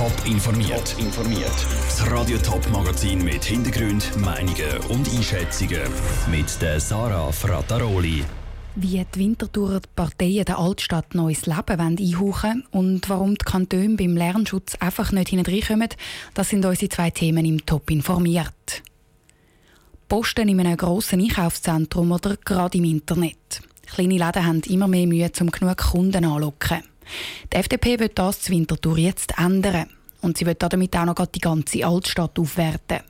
Top informiert. informiert. Das Radio Top Magazin mit Hintergrund, Meinungen und Einschätzungen mit der Sarah Frataroli. Wie die Winterthur Parteien der Altstadt neues Leben einhauchen und warum die Kantone beim Lärmschutz einfach nicht hineinkommen, das sind unsere zwei Themen im Top informiert. Posten in einem grossen Einkaufszentrum oder gerade im Internet. Kleine Läden haben immer mehr Mühe, um genug Kunden anzulocken. Die FDP wird das zu Winterthur jetzt ändern. Und sie wird damit auch noch die ganze Altstadt aufwerten.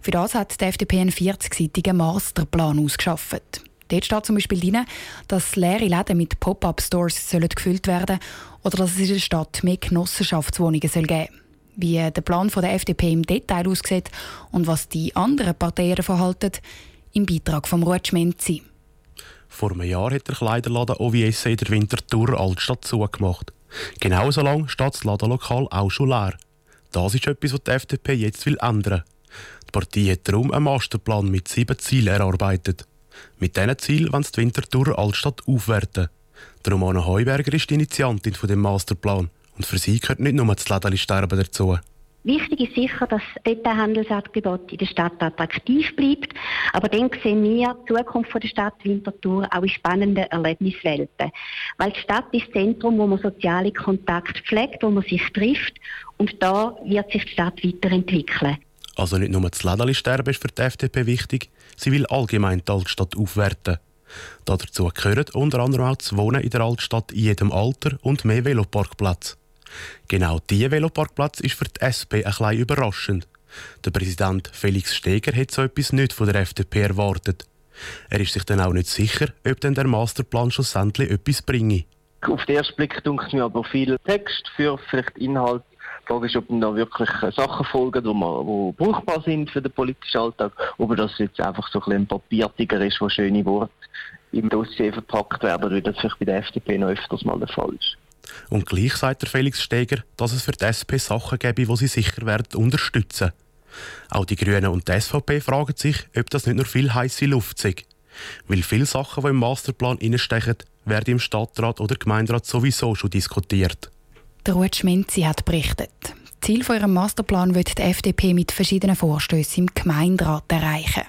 Für das hat die FDP einen 40-seitigen Masterplan ausgeschafft. Dort steht zum Beispiel drin, dass leere Läden mit Pop-up-Stores gefüllt werden oder dass es in der Stadt mehr Genossenschaftswohnungen geben soll. Wie der Plan der FDP im Detail aussieht und was die anderen Parteien davon halten, im Beitrag von Ruud Schmenzi. Vor einem Jahr hat der Kleiderladen OVS in der Winterthur Altstadt zugemacht. Genauso lange steht das Ladenlokal auch schon leer. Das ist etwas, was die FDP jetzt will ändern. Die Partei hat darum einen Masterplan mit sieben Zielen erarbeitet. Mit diesen Zielen wollen sie die Winterthur Altstadt aufwerten. Die Romana Heuberger ist die Initiantin von dem Masterplan. Und für sie gehört nicht nur das Lädeli dazu. Wichtig ist sicher, dass das Detailhandelsangebot in der Stadt attraktiv bleibt. Aber dann sehen wir die Zukunft der Stadt Winterthur auch in spannenden Erlebniswelten. Weil die Stadt ist das Zentrum, wo man soziale Kontakte pflegt, wo man sich trifft. Und da wird sich die Stadt weiterentwickeln. Also nicht nur das Lädeli-Sterben ist für die FDP wichtig, sie will allgemein die Altstadt aufwerten. Dazu gehört unter anderem auch das Wohnen in der Altstadt in jedem Alter und mehr Veloparkplätze. Genau dieser Veloparkplatz ist für die SP ein bisschen überraschend. Der Präsident Felix Steger hat so etwas nicht von der FDP erwartet. Er ist sich dann auch nicht sicher, ob denn der Masterplan schlussendlich etwas bringe. Auf den ersten Blick dunkt mir aber viel Text für vielleicht Inhalt. Die Frage ist, ob da wirklich Sachen folgen, die, brauchbar sind für den politischen Alltag, dass es jetzt einfach so ein, ein Papiertiger ist, wo schöne Worte im Dossier verpackt werden, wie das vielleicht bei der FDP noch öfters mal der Fall ist. Und gleich sagt der Felix Steger, dass es für die SP Sachen gäbe, die sie sicher werden unterstützen. Auch die Grünen und die SVP fragen sich, ob das nicht nur viel heiße Luft ist. Weil viele Sachen, die im Masterplan stechen, werden im Stadtrat oder Gemeinderat sowieso schon diskutiert. Der Ruud Schmenzi hat berichtet. Ziel von ihrem Masterplan wird die FDP mit verschiedenen Vorstößen im Gemeinderat erreichen.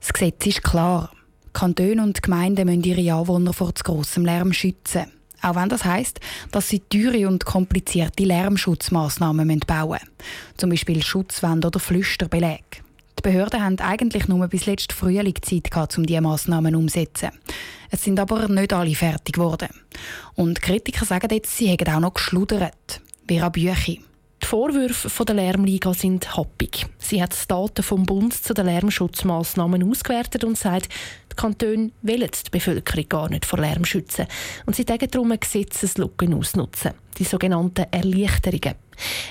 Das Gesetz ist klar. Kantone und Gemeinden müssen ihre Anwohner vor zu grossem Lärm schützen. Auch wenn das heisst, dass sie teure und komplizierte Lärmschutzmaßnahmen bauen müssen. Zum Beispiel Schutzwände oder Flüsterbeläge. Die Behörden haben eigentlich nur bis letzten Frühling Zeit gehabt, um diese Massnahmen umzusetzen. Es sind aber nicht alle fertig geworden. Und Kritiker sagen jetzt, sie hätten auch noch geschludert. Vera Büchi. Die Vorwürfe der Lärmliga sind happig. Sie hat die Daten vom Bund zu den Lärmschutzmaßnahmen ausgewertet und sagt, Kantone wollen die Bevölkerung gar nicht vor Lärm schützen. Und sie tagen darum eine Gesetzeslücke ausnutzen, die sogenannten Erleichterungen.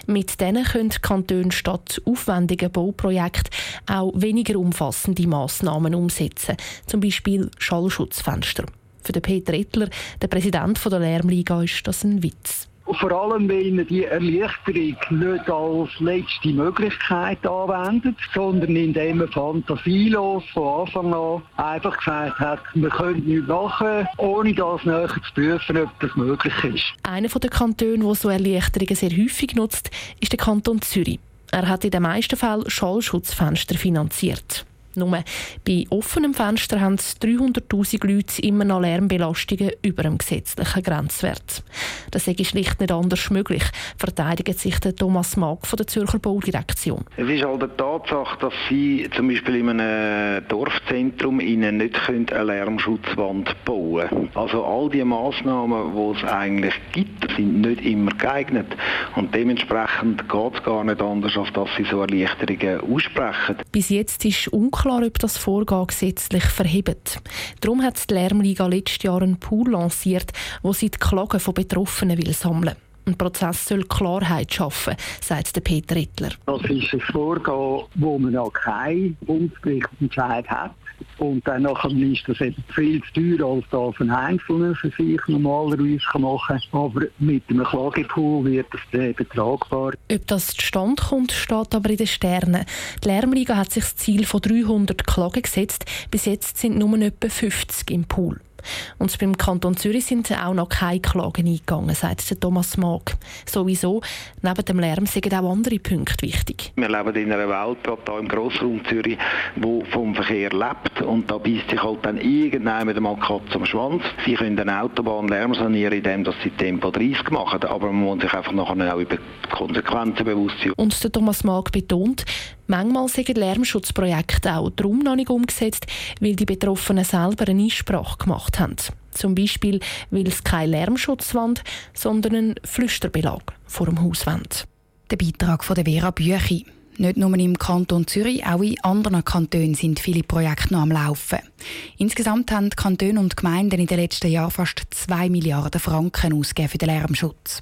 Mit denen können die Kantone statt aufwendigen Bauprojekten auch weniger umfassende Massnahmen umsetzen, zum Beispiel Schallschutzfenster. Für den Peter Ettler, der Präsident der Lärmliga, ist das ein Witz. Vor allem, weil man die Erleichterung nicht als letzte Möglichkeit anwendet, sondern indem man fantasielos von Anfang an einfach gesagt hat, man könnte nichts machen, ohne das näher zu prüfen, ob das möglich ist. Einer der Kantone, der so Erleichterungen sehr häufig nutzt, ist der Kanton Zürich. Er hat in den meisten Fällen Schallschutzfenster finanziert. Nur bei offenem Fenster haben 300'000 Leute immer noch Lärmbelastungen über dem gesetzlichen Grenzwert. Das ist schlicht nicht anders möglich, verteidigt sich der Thomas Mag von der Zürcher Baudirektion. Es ist halt eine Tatsache, dass Sie zum Beispiel in einem Dorfzentrum Ihnen nicht eine Lärmschutzwand bauen können. Also all die Massnahmen, die es eigentlich gibt, sind nicht immer geeignet. Und dementsprechend geht es gar nicht anders, als dass Sie so Erleichterungen aussprechen. Bis jetzt ist unklar, unklar, ob das Vorgehen gesetzlich verhebt. Darum hat die Lärmliga letztes Jahr einen Pool lanciert, wo sie die Klagen von Betroffenen will sammeln ein Prozess soll Klarheit schaffen, sagt Peter Rittler. Das ist ein Vorgehen, wo man noch keinen Bundesgerichtsentscheid hat. Und dann ist das eben viel zu teuer, als das ein Einzelner für sich normalerweise machen kann. Aber mit einem Klagepool wird das dann tragbar. Ob das zustande kommt, steht aber in den Sternen. Die Lärmliga hat sich das Ziel von 300 Klagen gesetzt. Bis jetzt sind nur etwa 50 im Pool. Und beim Kanton Zürich sind auch noch keine Klagen eingegangen, sagt Thomas Mag. Sowieso, neben dem Lärm sind auch andere Punkte wichtig. Wir leben in einer Welt, hier im Grossraum Zürich, wo vom Verkehr lebt und da beißt sich halt dann irgendwann mit dem Katz am Schwanz. Sie können eine Autobahn Lärm sanieren, indem sie Tempo 30 machen, aber man muss sich einfach nachher auch über die Konsequenzen bewusst sein. Und der Thomas Mag betont, manchmal sind Lärmschutzprojekte auch darum noch nicht umgesetzt, weil die Betroffenen selber eine Einsprache gemacht haben. Zum Beispiel, weil es keine Lärmschutzwand, sondern einen Flüsterbelag vor dem Haus wollen. Der Beitrag von der Vera Büchi. Nicht nur im Kanton Zürich, auch in anderen Kantonen sind viele Projekte noch am Laufen. Insgesamt haben die Kantone und Gemeinden in den letzten Jahren fast 2 Milliarden Franken ausgegeben für den Lärmschutz.